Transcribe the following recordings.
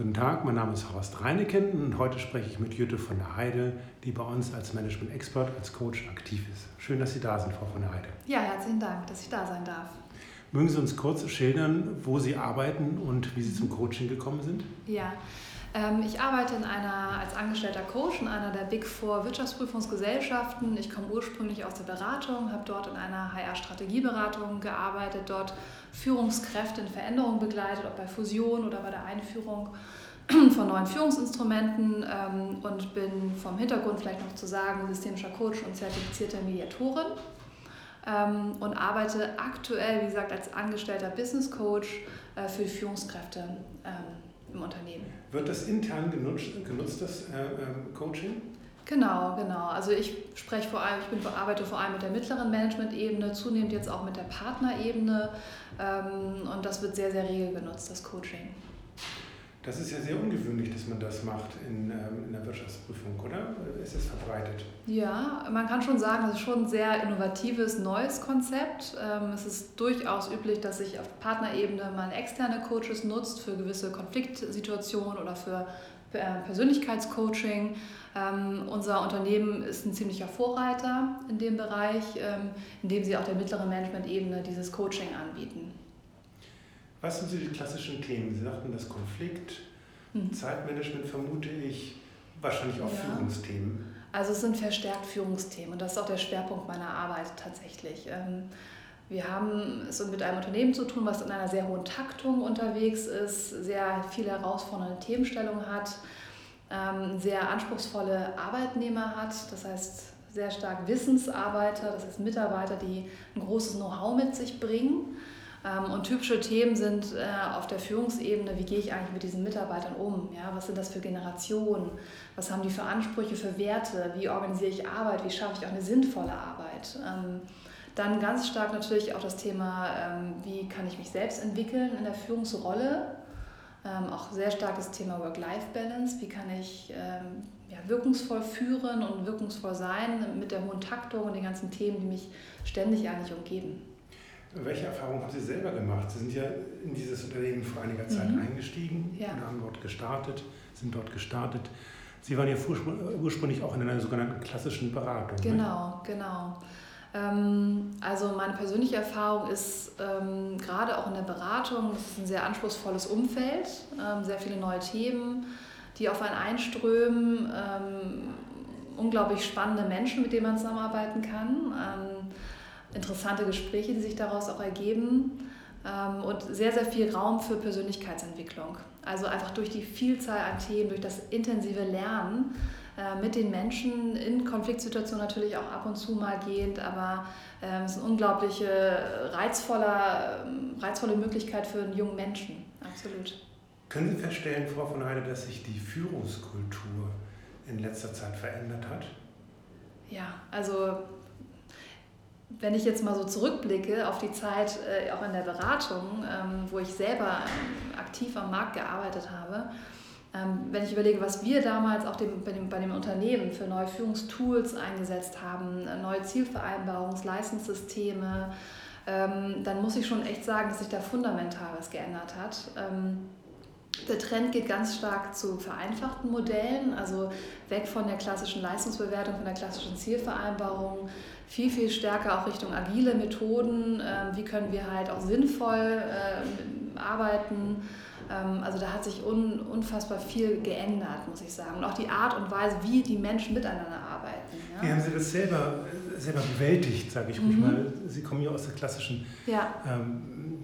Guten Tag, mein Name ist Horst Reineken und heute spreche ich mit Jutta von der Heide, die bei uns als Management-Expert, als Coach aktiv ist. Schön, dass Sie da sind, Frau von der Heide. Ja, herzlichen Dank, dass ich da sein darf. Mögen Sie uns kurz schildern, wo Sie arbeiten und wie Sie zum Coaching gekommen sind? Ja, ich arbeite in einer, als angestellter Coach in einer der Big Four Wirtschaftsprüfungsgesellschaften. Ich komme ursprünglich aus der Beratung, habe dort in einer HR-Strategieberatung gearbeitet, dort Führungskräfte in Veränderung begleitet, ob bei Fusion oder bei der Einführung von neuen Führungsinstrumenten ähm, und bin vom Hintergrund vielleicht noch zu sagen systemischer Coach und zertifizierte Mediatorin ähm, und arbeite aktuell, wie gesagt, als angestellter Business Coach äh, für Führungskräfte im Unternehmen. Wird das intern genutzt, genutzt das äh, ähm, Coaching? Genau, genau. Also ich spreche vor allem, ich bin, arbeite vor allem mit der mittleren Management-Ebene, zunehmend jetzt auch mit der Partnerebene ähm, und das wird sehr, sehr rege genutzt, das Coaching. Das ist ja sehr ungewöhnlich, dass man das macht in, ähm, in der Wirtschaftsprüfung, oder? Ist es verbreitet? Ja, man kann schon sagen, das ist schon ein sehr innovatives, neues Konzept. Ähm, es ist durchaus üblich, dass sich auf Partnerebene mal externe Coaches nutzt für gewisse Konfliktsituationen oder für äh, Persönlichkeitscoaching. Ähm, unser Unternehmen ist ein ziemlicher Vorreiter in dem Bereich, in dem sie auch der mittleren Management-Ebene dieses Coaching anbieten. Was sind so die klassischen Themen? Sie sagten das Konflikt, mhm. Zeitmanagement vermute ich, wahrscheinlich auch ja. Führungsthemen. Also es sind verstärkt Führungsthemen und das ist auch der Schwerpunkt meiner Arbeit tatsächlich. Ähm, wir haben es mit einem Unternehmen zu tun, was in einer sehr hohen Taktung unterwegs ist, sehr viele herausfordernde Themenstellungen hat, ähm, sehr anspruchsvolle Arbeitnehmer hat, das heißt sehr stark Wissensarbeiter, das heißt Mitarbeiter, die ein großes Know-how mit sich bringen und typische Themen sind äh, auf der Führungsebene, wie gehe ich eigentlich mit diesen Mitarbeitern um? Ja, was sind das für Generationen? Was haben die für Ansprüche, für Werte? Wie organisiere ich Arbeit? Wie schaffe ich auch eine sinnvolle Arbeit? Ähm, dann ganz stark natürlich auch das Thema, ähm, wie kann ich mich selbst entwickeln in der Führungsrolle? Auch sehr starkes Thema Work-Life-Balance. Wie kann ich wirkungsvoll führen und wirkungsvoll sein mit der hohen Taktung und den ganzen Themen, die mich ständig eigentlich umgeben? Welche Erfahrungen haben Sie selber gemacht? Sie sind ja in dieses Unternehmen vor einiger Zeit mhm. eingestiegen ja. und haben dort gestartet, sind dort gestartet. Sie waren ja ursprünglich auch in einer sogenannten klassischen Beratung. Ne? Genau, ne? genau. Ähm, also meine persönliche Erfahrung ist ähm, gerade auch in der Beratung, es ist ein sehr anspruchsvolles Umfeld, ähm, sehr viele neue Themen, die auf einen einströmen, unglaublich spannende Menschen, mit denen man zusammenarbeiten kann interessante Gespräche, die sich daraus auch ergeben ähm, und sehr, sehr viel Raum für Persönlichkeitsentwicklung. Also einfach durch die Vielzahl an Themen, durch das intensive Lernen äh, mit den Menschen in Konfliktsituationen natürlich auch ab und zu mal gehend, aber ähm, es ist eine unglaubliche, reizvolle, ähm, reizvolle Möglichkeit für einen jungen Menschen. Absolut. Können Sie feststellen, Frau von Heide, dass sich die Führungskultur in letzter Zeit verändert hat? Ja, also wenn ich jetzt mal so zurückblicke auf die Zeit äh, auch in der Beratung, ähm, wo ich selber ähm, aktiv am Markt gearbeitet habe, ähm, wenn ich überlege, was wir damals auch dem, bei, dem, bei dem Unternehmen für neue Führungstools eingesetzt haben, äh, neue Zielvereinbarungsleistungssysteme, ähm, dann muss ich schon echt sagen, dass sich da fundamental was geändert hat. Ähm, der Trend geht ganz stark zu vereinfachten Modellen, also weg von der klassischen Leistungsbewertung, von der klassischen Zielvereinbarung, viel, viel stärker auch Richtung agile Methoden. Ähm, wie können wir halt auch sinnvoll ähm, arbeiten? Ähm, also da hat sich unfassbar viel geändert, muss ich sagen. Und auch die Art und Weise, wie die Menschen miteinander arbeiten. Ja. Wie haben Sie das selber, selber bewältigt, sage ich mhm. mal? Sie kommen ja aus der klassischen ja. ähm,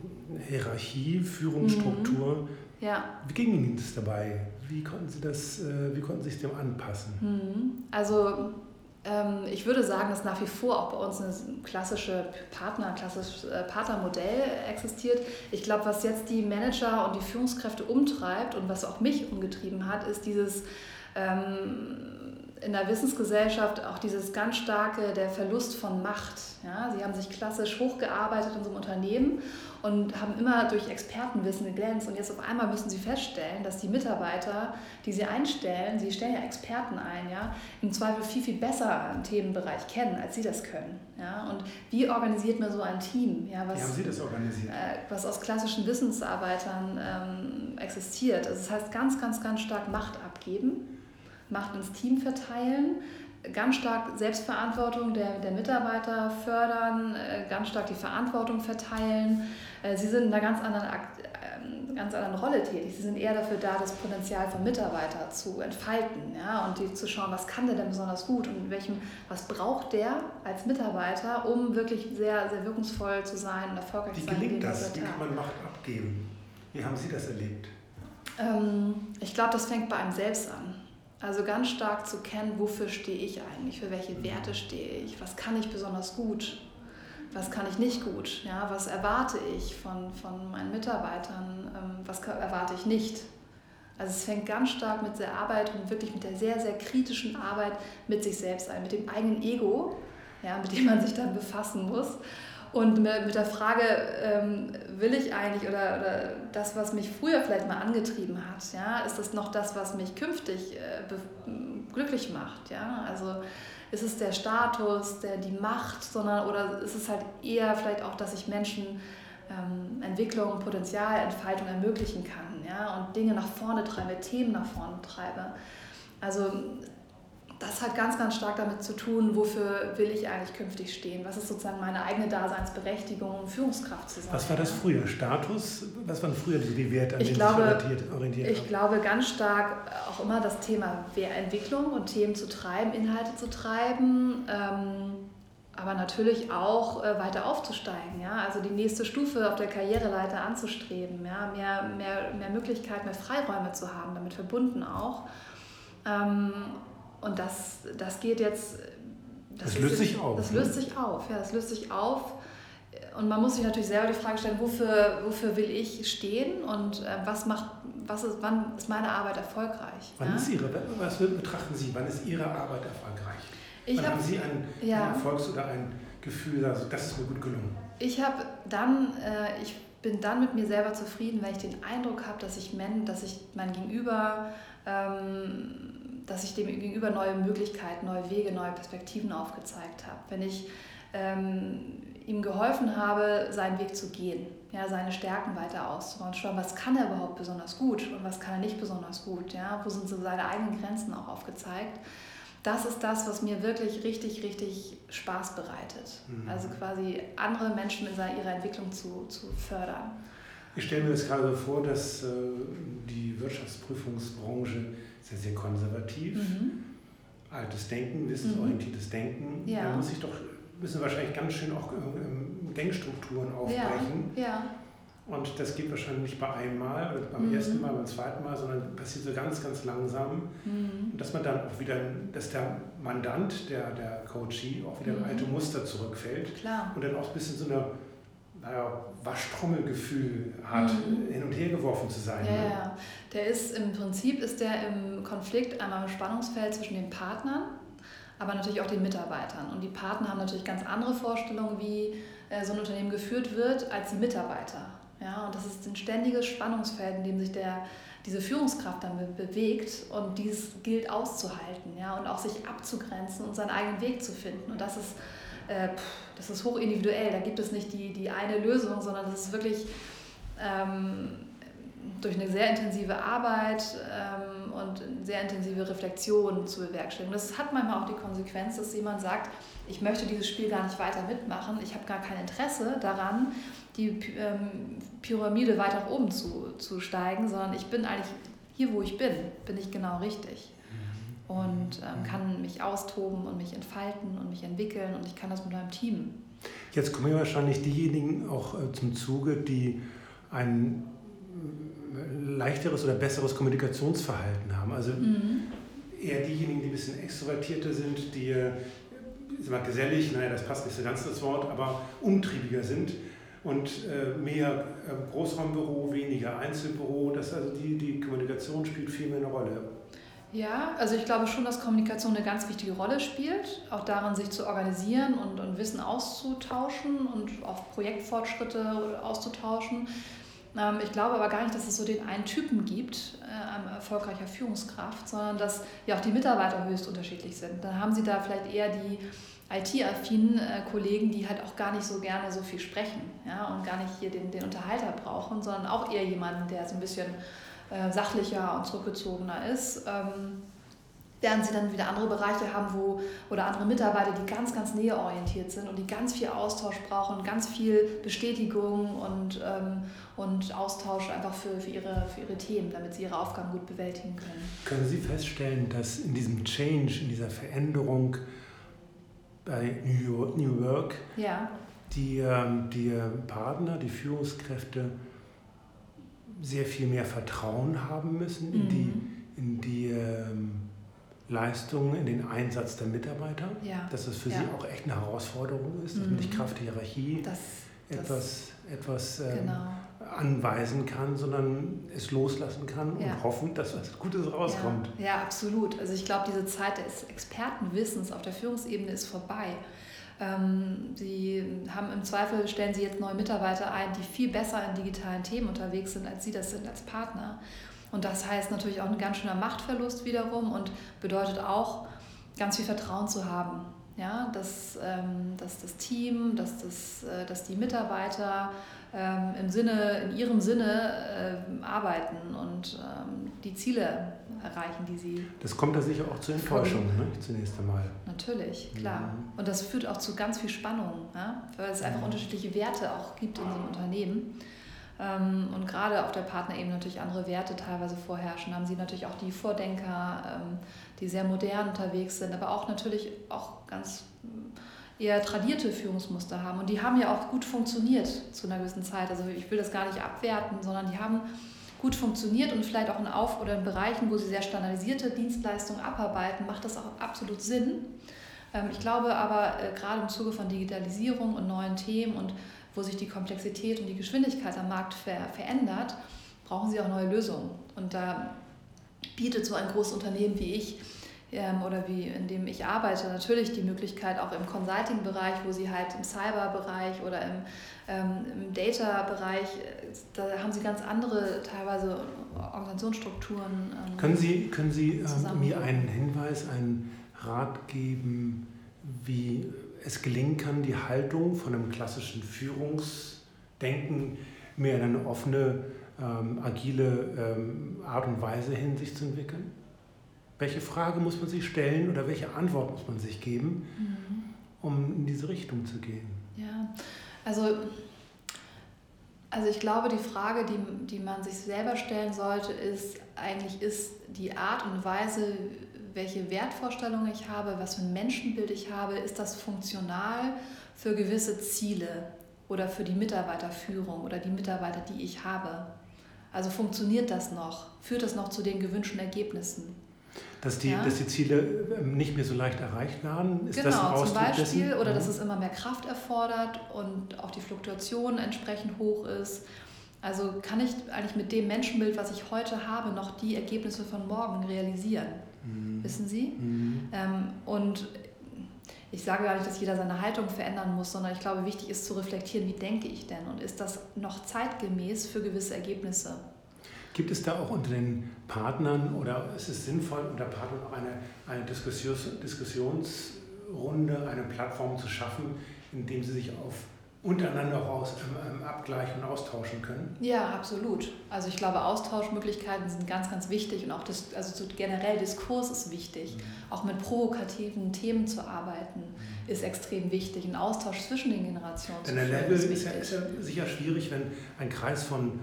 Hierarchie, Führungsstruktur. Mhm ja. Wie ging Ihnen das dabei? Wie konnten Sie das, äh, wie konnten Sie sich dem anpassen? Mhm. Also ähm, ich würde sagen, dass nach wie vor auch bei uns ein klassische Partner, klassisches äh, Partnermodell existiert. Ich glaube, was jetzt die Manager und die Führungskräfte umtreibt und was auch mich umgetrieben hat, ist dieses in der Wissensgesellschaft auch dieses ganz starke, der Verlust von Macht. Ja? Sie haben sich klassisch hochgearbeitet in so einem Unternehmen und haben immer durch Expertenwissen geglänzt. Und jetzt auf einmal müssen sie feststellen, dass die Mitarbeiter, die sie einstellen, sie stellen ja Experten ein, ja, im Zweifel viel, viel besser einen Themenbereich kennen, als sie das können. Ja? Und wie organisiert man so ein Team? Ja, was, wie haben Sie das organisiert? Äh, was aus klassischen Wissensarbeitern ähm, existiert. Also das heißt ganz, ganz, ganz stark Macht abgeben, Macht ins Team verteilen, ganz stark Selbstverantwortung der, der Mitarbeiter fördern, äh, ganz stark die Verantwortung verteilen. Äh, sie sind in einer ganz anderen, ähm, ganz anderen Rolle tätig. Sie sind eher dafür da, das Potenzial vom Mitarbeiter zu entfalten ja, und die, zu schauen, was kann der denn besonders gut und welchem, was braucht der als Mitarbeiter, um wirklich sehr, sehr wirkungsvoll zu sein und erfolgreich zu sein. Wie gelingt das? Wie kann man Macht abgeben? Wie haben Sie das erlebt? Ähm, ich glaube, das fängt bei einem selbst an. Also ganz stark zu kennen, wofür stehe ich eigentlich, für welche Werte stehe ich, was kann ich besonders gut, was kann ich nicht gut, ja, was erwarte ich von, von meinen Mitarbeitern, ähm, was erwarte ich nicht. Also es fängt ganz stark mit der Arbeit und wirklich mit der sehr, sehr kritischen Arbeit mit sich selbst ein, mit dem eigenen Ego, ja, mit dem man sich dann befassen muss. Und mit der Frage, ähm, will ich eigentlich oder, oder das, was mich früher vielleicht mal angetrieben hat, ja, ist das noch das, was mich künftig äh, glücklich macht? Ja? Also ist es der Status, der, die Macht, sondern oder ist es halt eher vielleicht auch, dass ich Menschen ähm, Entwicklung, Potenzial, Entfaltung ermöglichen kann ja? und Dinge nach vorne treibe, Themen nach vorne treibe. Also das hat ganz, ganz stark damit zu tun, wofür will ich eigentlich künftig stehen? Was ist sozusagen meine eigene Daseinsberechtigung, Führungskraft zu sein? Was war das früher? Status? Was waren früher die Werte, an ich denen glaube, sich orientiert Ich haben? glaube ganz stark auch immer das Thema Entwicklung und Themen zu treiben, Inhalte zu treiben. Ähm, aber natürlich auch äh, weiter aufzusteigen, ja? also die nächste Stufe auf der Karriereleiter anzustreben, ja? mehr, mehr, mehr Möglichkeit, mehr Freiräume zu haben, damit verbunden auch. Ähm, und das, das geht jetzt. Das, das löst sich auf. Das ne? löst sich auf, ja, das löst sich auf. Und man muss sich natürlich selber die Frage stellen, wofür, wofür will ich stehen und äh, was macht, was ist, wann ist meine Arbeit erfolgreich? Wann ja? ist Ihre, was betrachten Sie, wann ist Ihre Arbeit erfolgreich? Ich wann hab, haben Sie ein, ja. ein Erfolgs- oder ein Gefühl, also das ist mir gut gelungen? Ich habe dann, äh, ich bin dann mit mir selber zufrieden, weil ich den Eindruck habe, dass ich, dass ich mein Gegenüber ähm, dass ich dem gegenüber neue Möglichkeiten, neue Wege, neue Perspektiven aufgezeigt habe. Wenn ich ähm, ihm geholfen habe, seinen Weg zu gehen, ja, seine Stärken weiter auszubauen, schauen, was kann er überhaupt besonders gut und was kann er nicht besonders gut, ja, wo sind so seine eigenen Grenzen auch aufgezeigt. Das ist das, was mir wirklich richtig, richtig Spaß bereitet. Mhm. Also quasi andere Menschen in ihrer Entwicklung zu, zu fördern. Ich stelle mir das gerade vor, dass äh, die Wirtschaftsprüfungsbranche sehr, sehr konservativ. Mhm. Altes Denken, wissensorientiertes mhm. Denken. Ja. Da muss ich doch, müssen wahrscheinlich ganz schön auch Denkstrukturen aufbrechen. Ja. ja. Und das geht wahrscheinlich nicht bei einem Mal oder beim mhm. ersten Mal, beim zweiten Mal, sondern passiert so ganz, ganz langsam. Mhm. Und dass man dann auch wieder, dass der Mandant, der, der Coachee, auch wieder in mhm. alte Muster zurückfällt. Klar. Und dann auch ein bisschen so eine naja, Waschtrommelgefühl hat, mhm. hin und her geworfen zu sein. Ja, ne? ja, der ist im Prinzip ist der im Konflikt einmal im Spannungsfeld zwischen den Partnern, aber natürlich auch den Mitarbeitern. Und die Partner haben natürlich ganz andere Vorstellungen, wie äh, so ein Unternehmen geführt wird, als die Mitarbeiter. Ja, und das ist ein ständiges Spannungsfeld, in dem sich der, diese Führungskraft dann bewegt und dies gilt auszuhalten ja, und auch sich abzugrenzen und seinen eigenen Weg zu finden. Und das ist äh, das ist hochindividuell. Da gibt es nicht die, die eine Lösung, sondern das ist wirklich ähm, durch eine sehr intensive Arbeit ähm, und sehr intensive Reflexion zu bewerkstelligen. Das hat manchmal auch die Konsequenz, dass jemand sagt, ich möchte dieses Spiel gar nicht weiter mitmachen, ich habe gar kein Interesse daran, die ähm, Pyramide weiter nach oben zu, zu steigen, sondern ich bin eigentlich hier, wo ich bin, bin ich genau richtig und ähm, kann mich austoben und mich entfalten und mich entwickeln und ich kann das mit meinem Team. Jetzt kommen ja wahrscheinlich diejenigen auch äh, zum Zuge, die ein äh, leichteres oder besseres Kommunikationsverhalten haben. Also mhm. eher diejenigen, die ein bisschen extrovertierter sind, die äh, mal gesellig, naja, das passt nicht so ganz das Wort, aber umtriebiger sind und äh, mehr äh, Großraumbüro, weniger Einzelbüro. Das also die, die Kommunikation spielt viel mehr eine Rolle. Ja, also ich glaube schon, dass Kommunikation eine ganz wichtige Rolle spielt, auch darin, sich zu organisieren und, und Wissen auszutauschen und auch Projektfortschritte auszutauschen. Ähm, ich glaube aber gar nicht, dass es so den einen Typen gibt, äh, erfolgreicher Führungskraft, sondern dass ja auch die Mitarbeiter höchst unterschiedlich sind. Dann haben sie da vielleicht eher die IT-affinen äh, Kollegen, die halt auch gar nicht so gerne so viel sprechen ja, und gar nicht hier den, den Unterhalter brauchen, sondern auch eher jemanden, der so ein bisschen äh, sachlicher und zurückgezogener ist. Ähm, während sie dann wieder andere Bereiche haben, wo oder andere Mitarbeiter, die ganz, ganz näheorientiert sind und die ganz viel Austausch brauchen, ganz viel Bestätigung und, ähm, und Austausch einfach für, für, ihre, für ihre Themen, damit sie ihre Aufgaben gut bewältigen können. Können Sie feststellen, dass in diesem Change, in dieser Veränderung bei New Work ja. die, ähm, die Partner, die Führungskräfte sehr viel mehr Vertrauen haben müssen in mhm. die, in die ähm, Leistungen, in den Einsatz der Mitarbeiter, ja. dass es für ja. sie auch echt eine Herausforderung ist, dass man nicht mhm. Kraft Hierarchie das, etwas, das, etwas ähm, genau. anweisen kann, sondern es loslassen kann ja. und hoffen, dass was Gutes rauskommt. Ja, absolut. Also ich glaube, diese Zeit des Expertenwissens auf der Führungsebene ist vorbei. Ähm, sie haben im Zweifel, stellen Sie jetzt neue Mitarbeiter ein, die viel besser in digitalen Themen unterwegs sind, als Sie das sind als Partner. Und das heißt natürlich auch ein ganz schöner Machtverlust wiederum und bedeutet auch, ganz viel Vertrauen zu haben. Ja, dass, ähm, dass das Team, dass, das, äh, dass die Mitarbeiter ähm, im Sinne, in ihrem Sinne äh, arbeiten und ähm, die Ziele erreichen, die sie. Das kommt da sicher auch zur Enttäuschung, ne? zunächst einmal. Natürlich, klar. Mhm. Und das führt auch zu ganz viel Spannung, ja? weil es einfach mhm. unterschiedliche Werte auch gibt in so einem Unternehmen. Ähm, und gerade auf der Partnerebene natürlich andere Werte teilweise vorherrschen. Da haben sie natürlich auch die Vordenker, ähm, die sehr modern unterwegs sind, aber auch natürlich auch ganz eher tradierte Führungsmuster haben. Und die haben ja auch gut funktioniert zu einer gewissen Zeit. Also ich will das gar nicht abwerten, sondern die haben gut funktioniert und vielleicht auch in Auf- oder in Bereichen, wo sie sehr standardisierte Dienstleistungen abarbeiten, macht das auch absolut Sinn. Ähm, ich glaube aber äh, gerade im Zuge von Digitalisierung und neuen Themen und wo sich die Komplexität und die Geschwindigkeit am Markt ver verändert, brauchen sie auch neue Lösungen. Und da bietet so ein großes Unternehmen wie ich oder wie in dem ich arbeite, natürlich die Möglichkeit auch im Consulting-Bereich, wo sie halt im Cyber-Bereich oder im, ähm, im Data-Bereich, da haben sie ganz andere teilweise Organisationsstrukturen. Ähm, können Sie, können sie ähm, mir einen Hinweis, einen Rat geben, wie es gelingen kann, die Haltung von einem klassischen Führungsdenken mehr in eine offene, ähm, agile ähm, Art und Weise hin sich zu entwickeln? Welche Frage muss man sich stellen oder welche Antwort muss man sich geben, mhm. um in diese Richtung zu gehen? Ja, also, also ich glaube, die Frage, die, die man sich selber stellen sollte, ist eigentlich, ist die Art und Weise, welche Wertvorstellungen ich habe, was für ein Menschenbild ich habe, ist das funktional für gewisse Ziele oder für die Mitarbeiterführung oder die Mitarbeiter, die ich habe. Also funktioniert das noch? Führt das noch zu den gewünschten Ergebnissen? Dass die, ja? dass die Ziele ähm, nicht mehr so leicht erreicht werden? Ist genau, das zum Beispiel, dessen? oder dass es immer mehr Kraft erfordert und auch die Fluktuation entsprechend hoch ist. Also kann ich eigentlich mit dem Menschenbild, was ich heute habe, noch die Ergebnisse von morgen realisieren? Mhm. Wissen Sie? Mhm. Ähm, und ich sage gar nicht, dass jeder seine Haltung verändern muss, sondern ich glaube, wichtig ist zu reflektieren, wie denke ich denn und ist das noch zeitgemäß für gewisse Ergebnisse? Gibt es da auch unter den Partnern oder ist es sinnvoll, unter Partnern auch eine, eine Diskussions, Diskussionsrunde, eine Plattform zu schaffen, in dem sie sich auf untereinander auch aus, ähm, abgleichen und austauschen können? Ja, absolut. Also ich glaube, Austauschmöglichkeiten sind ganz, ganz wichtig und auch das, also so generell Diskurs ist wichtig. Mhm. Auch mit provokativen Themen zu arbeiten mhm. ist extrem wichtig. Ein Austausch zwischen den Generationen. Denn der Level ist, ja, ist ja sicher schwierig, wenn ein Kreis von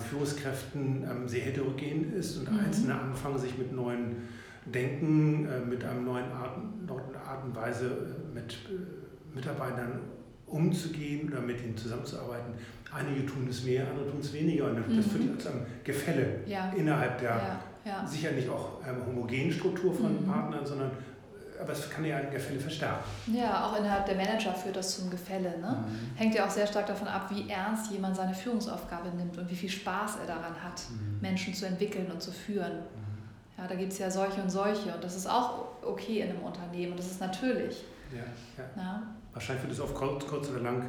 Führungskräften ähm, sehr heterogen ist und mhm. Einzelne anfangen, sich mit neuen Denken, äh, mit einem neuen Art, Art und Weise äh, mit äh, Mitarbeitern umzugehen oder mit ihnen zusammenzuarbeiten. Einige tun es mehr, andere tun es weniger. Und das mhm. führt zu einem Gefälle ja. innerhalb der ja, ja. sicher nicht auch ähm, homogenen Struktur von mhm. Partnern, sondern aber es kann ja ein Gefälle verstärken. Ja, auch innerhalb der Manager führt das zum Gefälle. Ne? Mhm. Hängt ja auch sehr stark davon ab, wie ernst jemand seine Führungsaufgabe nimmt und wie viel Spaß er daran hat, mhm. Menschen zu entwickeln und zu führen. Mhm. Ja, da gibt es ja solche und solche und das ist auch okay in einem Unternehmen und das ist natürlich. Ja, ja. Wahrscheinlich wird es auf kurz, kurz oder lang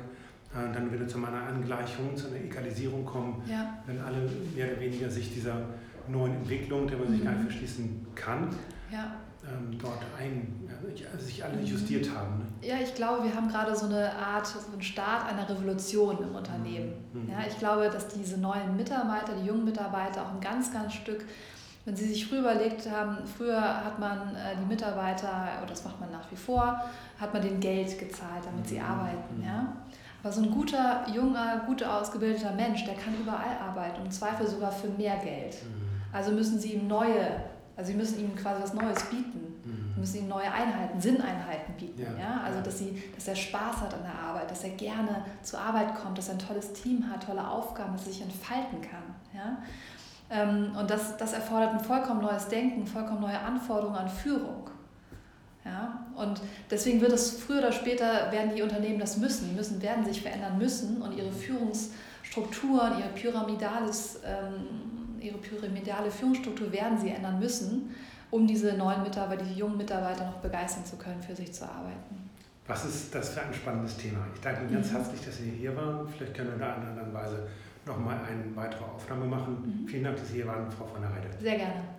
äh, dann wieder zu einer Angleichung, zu einer Egalisierung kommen, ja. wenn alle mehr oder weniger sich dieser neuen Entwicklung, der man sich mhm. gar nicht verschließen kann, ja. Ähm, dort ein, also sich alle justiert haben? Ne? Ja, ich glaube, wir haben gerade so eine Art, so einen Start einer Revolution im Unternehmen. Mhm. Ja, ich glaube, dass diese neuen Mitarbeiter, die jungen Mitarbeiter auch ein ganz, ganz Stück wenn Sie sich früher überlegt haben, früher hat man äh, die Mitarbeiter, oder das macht man nach wie vor, hat man denen Geld gezahlt, damit sie mhm. arbeiten. Ja? Aber so ein guter, junger, gut ausgebildeter Mensch, der kann überall arbeiten, im Zweifel sogar für mehr Geld. Mhm. Also müssen Sie ihm neue, also Sie müssen ihm quasi was Neues bieten. Mhm. Sie müssen ihm neue Einheiten, Sinneinheiten bieten. Ja. ja? Also dass, sie, dass er Spaß hat an der Arbeit, dass er gerne zur Arbeit kommt, dass er ein tolles Team hat, tolle Aufgaben, dass er sich entfalten kann. Ja? Ähm, und das, das erfordert ein vollkommen neues Denken, vollkommen neue Anforderungen an Führung. Ja? Und deswegen wird es früher oder später, werden die Unternehmen das müssen, die müssen, werden sich verändern müssen und ihre Führungsstrukturen, ihr pyramidales, ähm, ihre pyramidale Führungsstruktur werden sie ändern müssen, um diese neuen Mitarbeiter, die jungen Mitarbeiter noch begeistern zu können, für sich zu arbeiten. Was ist das für ein spannendes Thema? Ich danke Ihnen ganz mhm. herzlich, dass Sie hier waren. Vielleicht können wir in einer anderen Weise nochmal eine weitere Aufnahme machen. Mhm. Vielen Dank, dass Sie hier waren, Frau von der Heide. Sehr gerne.